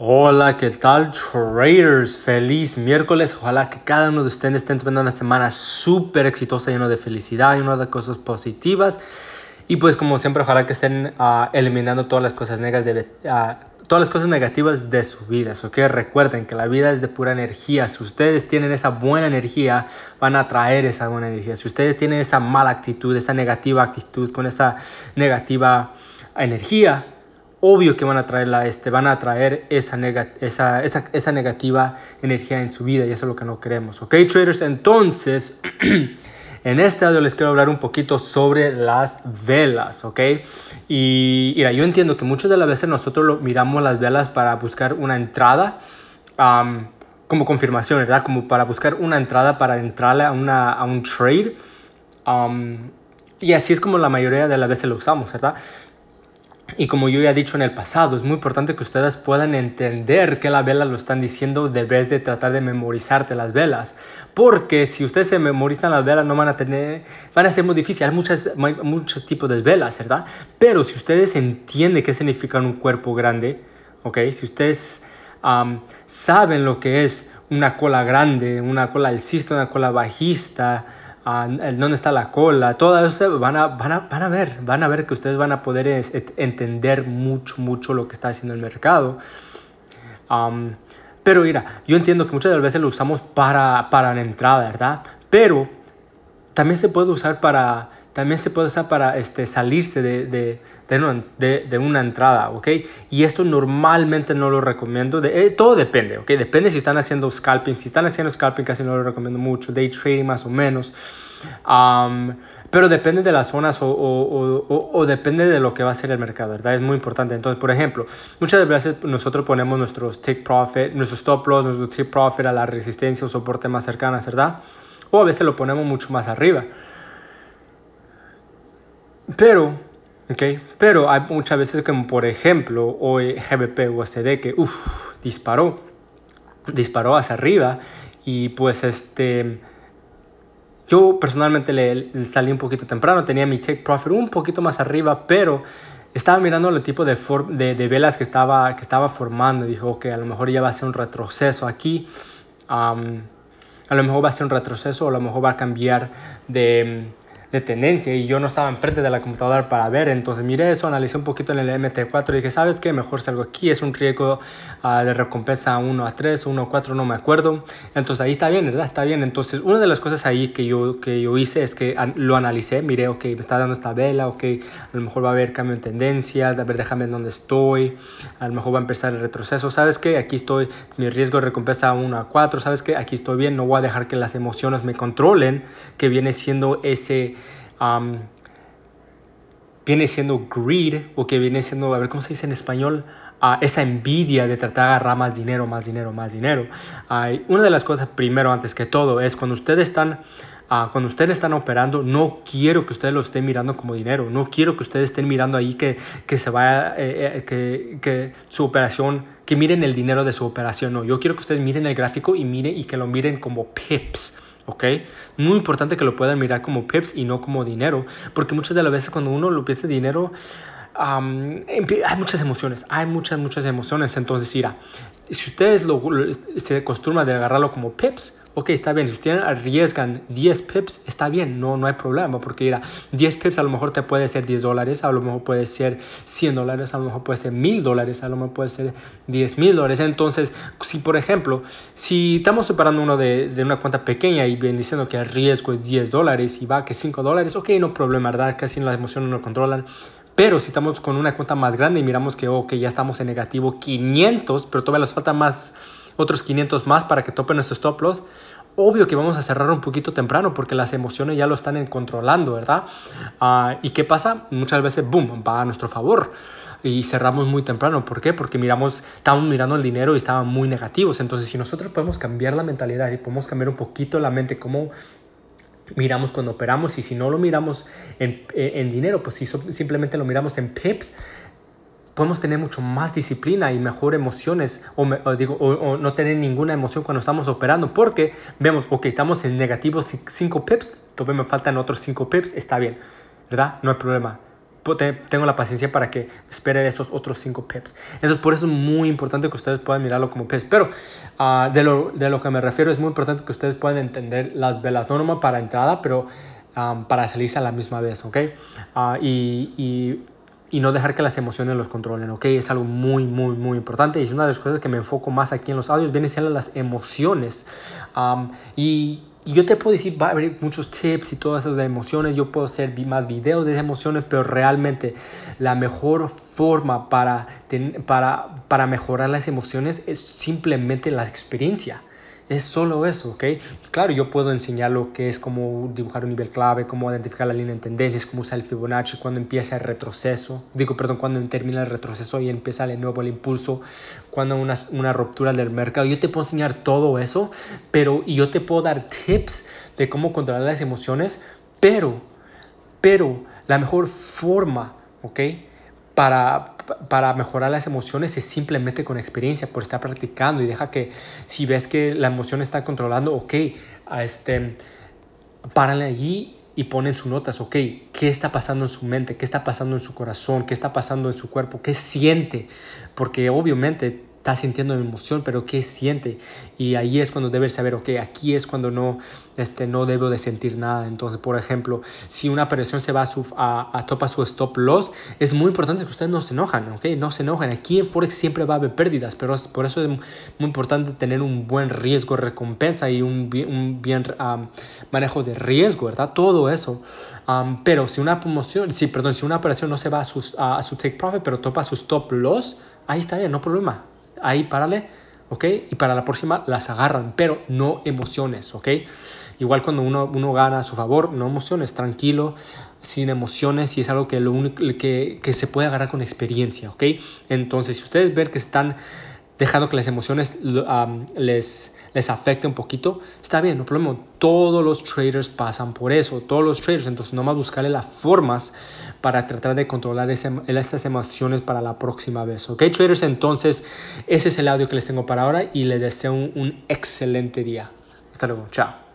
Hola, ¿qué tal traders? Feliz miércoles. Ojalá que cada uno de ustedes estén teniendo una semana súper exitosa, lleno de felicidad, lleno de cosas positivas. Y pues como siempre, ojalá que estén uh, eliminando todas las cosas negativas de, todas las cosas negativas de su vida. Recuerden que la vida es de pura energía. Si ustedes tienen esa buena energía, van a traer esa buena energía. Si ustedes tienen esa mala actitud, esa negativa actitud, con esa negativa energía, obvio que van a traer la este, van a traer esa, nega, esa, esa, esa, negativa energía en su vida y eso es lo que no queremos, ¿ok traders? Entonces, en este audio les quiero hablar un poquito sobre las velas, ¿ok? Y mira, yo entiendo que muchas de las veces nosotros lo, miramos las velas para buscar una entrada, como confirmación, ¿verdad? Como para buscar una entrada para entrarle a, una, a un trade. Y así es como la mayoría de las veces lo usamos, ¿verdad? Y como yo ya he dicho en el pasado, es muy importante que ustedes puedan entender que las velas lo están diciendo de vez de tratar de memorizarte las velas. Porque si ustedes se memorizan las velas, no van a tener, van a ser muy difíciles. Hay, muchos tipos de velas, ¿verdad? Pero si ustedes entienden qué significa un cuerpo grande, ¿ok? Si ustedes saben lo que es una cola grande, una cola alcista, una cola bajista, dónde está la cola, todo eso van a, van, a, van a ver, van a ver que ustedes van a poder entender mucho, mucho lo que está haciendo el mercado. Pero mira, yo entiendo que muchas veces lo usamos para, para la entrada, ¿verdad? Pero también se puede usar para, también se puede usar para este, salirse de, una, entrada, ¿ok? Y esto normalmente no lo recomiendo, eh, todo depende, ¿ok? Depende si están haciendo scalping, si están haciendo scalping casi no lo recomiendo mucho, day trading más o menos, um, pero depende de las zonas o, o, o, o, depende de lo que va a ser el mercado, ¿verdad? Es muy importante. Entonces, por ejemplo, muchas veces nosotros ponemos nuestros take profit, nuestros stop loss, nuestro take profit a la resistencia o soporte más cercanas, ¿verdad? O a veces lo ponemos mucho más arriba. Pero, okay, pero hay muchas veces como por ejemplo hoy GBP USD que uff, disparó, disparó hacia arriba y pues este, yo personalmente le, salí un poquito temprano, tenía mi take profit un poquito más arriba, pero estaba mirando el tipo de, de, de velas que estaba, que estaba formando dijo que a lo mejor ya va a ser un retroceso aquí. A lo mejor va a ser un retroceso o a lo mejor va a cambiar de, de tendencia y yo no estaba enfrente de la computadora para ver, entonces miré eso, analicé un poquito en el MT4 y dije, ¿sabes qué? Mejor salgo aquí, es un riesgo uh, de recompensa 1 a 3, 1 a 4, no me acuerdo, entonces ahí está bien, ¿verdad? Está bien, entonces una de las cosas ahí que yo, que yo hice es que lo analicé, miré, ok, me está dando esta vela, ok, a lo mejor va a haber cambio en tendencias, a ver, déjame en dónde estoy, a lo mejor va a empezar el retroceso, ¿sabes qué? Aquí estoy, mi riesgo de recompensa 1 a 4, ¿sabes qué? Aquí estoy bien, no voy a dejar que las emociones me controlen, que viene siendo ese um, viene siendo greed o que viene siendo, a ver cómo se dice en español, uh, esa envidia de tratar de agarrar más dinero, más dinero, más dinero. Uh, una de las cosas primero, antes que todo, es cuando ustedes están... Uh, cuando ustedes están operando, no quiero que ustedes lo estén mirando como dinero, no quiero que ustedes estén mirando ahí que, que se vaya, eh, eh, que, que su operación, que miren el dinero de su operación, no, yo quiero que ustedes miren el gráfico y miren y que lo miren como pips, ¿ok? Muy importante que lo puedan mirar como pips y no como dinero, porque muchas de las veces cuando uno lo piensa dinero, um, hay muchas emociones, hay muchas, muchas emociones, entonces, mira, si ustedes lo, se acostumbran de agarrarlo como pips, ok, está bien, si ustedes arriesgan 10 pips, está bien, no, no hay problema, porque mira, 10 pips a lo mejor te puede ser 10 dólares, a lo mejor puede ser 100 dólares, a lo mejor puede ser 1000 dólares, a lo mejor puede ser 10 mil dólares. Entonces, si por ejemplo, si estamos separando uno de, de, una cuenta pequeña y bien diciendo que el riesgo es 10 dólares y va que 5 dólares, ok, no problema, ¿verdad? Casi las emociones no controlan. Pero si estamos con una cuenta más grande y miramos que, ok, ya estamos en negativo 500, pero todavía nos falta más otros 500 más para que tope nuestro stop loss, obvio que vamos a cerrar un poquito temprano porque las emociones ya lo están controlando, ¿verdad? Uh, ¿Y qué pasa? Muchas veces, boom, va a nuestro favor. Y cerramos muy temprano. ¿Por qué? Porque miramos, estamos mirando el dinero y estaban muy negativos. Entonces, si nosotros podemos cambiar la mentalidad y podemos cambiar un poquito la mente, cómo miramos cuando operamos, y si no lo miramos en, en dinero, pues si simplemente lo miramos en pips, podemos tener mucho más disciplina y mejor emociones o, me, o digo o, o, no tener ninguna emoción cuando estamos operando porque vemos ok estamos en negativos 5 pips todavía me faltan otros 5 pips está bien verdad no hay problema tengo la paciencia para que espere estos otros 5 pips. Entonces, por eso es muy importante que ustedes puedan mirarlo como pips. Pero uh, de, lo, de, lo, que me refiero, es muy importante que ustedes puedan entender las velas, no nomás para entrada, pero um, para salirse a la misma vez, ¿ok? Uh, y, y, y, no dejar que las emociones los controlen, ¿ok? Es algo muy, muy, muy importante. Y es una de las cosas que me enfoco más aquí en los audios, viene siendo las emociones. Um, y y yo te puedo decir, va a haber muchos tips y todas esas emociones, yo puedo hacer más videos de emociones, pero realmente la mejor forma para, para, para mejorar las emociones es simplemente la experiencia. Es solo eso, ¿ok? Claro, yo puedo enseñar lo que es cómo dibujar un nivel clave, cómo identificar la línea en tendencias, cómo usar el Fibonacci, cuando empieza el retroceso, digo, perdón, cuando termina el retroceso y empieza de nuevo el impulso, cuando una, una ruptura del mercado. Yo te puedo enseñar todo eso, pero y yo te puedo dar tips de cómo controlar las emociones, pero, pero la mejor forma, ¿ok? Para, para mejorar las emociones es simplemente con experiencia, por estar practicando y deja que si ves que la emoción está controlando, ok, este, párale allí y ponen sus notas, ok, ¿qué está pasando en su mente? ¿Qué está pasando en su corazón? ¿Qué está pasando en su cuerpo? ¿Qué siente? Porque obviamente está sintiendo emoción, pero qué siente. Y ahí es cuando debes saber, ok, aquí es cuando no, este, no debo de sentir nada. Entonces, por ejemplo, si una operación se va a, su, a, a topa su stop loss, es muy importante que ustedes no se enojan, ok, no se enojan. Aquí en Forex siempre va a haber pérdidas, pero por eso es muy importante tener un buen riesgo recompensa y un un bien um, manejo de riesgo, ¿verdad? Todo eso. Um, pero si una promoción, si, perdón, si una operación no se va a su, a, a su take profit, pero topa su stop loss, ahí está bien, no problema ahí párale, ¿ok? Y para la próxima las agarran, pero no emociones, ¿ok? Igual cuando uno, uno gana a su favor, no emociones, tranquilo, sin emociones y es algo que, lo único, que, que se puede agarrar con experiencia, ¿ok? Entonces, si ustedes ven que están dejando que las emociones les les afecte un poquito, está bien, no problema. Todos los traders pasan por eso, todos los traders. Entonces, nomás buscarle las formas para tratar de controlar ese, estas emociones para la próxima vez. ¿Ok, traders? Entonces, ese es el audio que les tengo para ahora y les deseo un excelente día. Hasta luego, chao.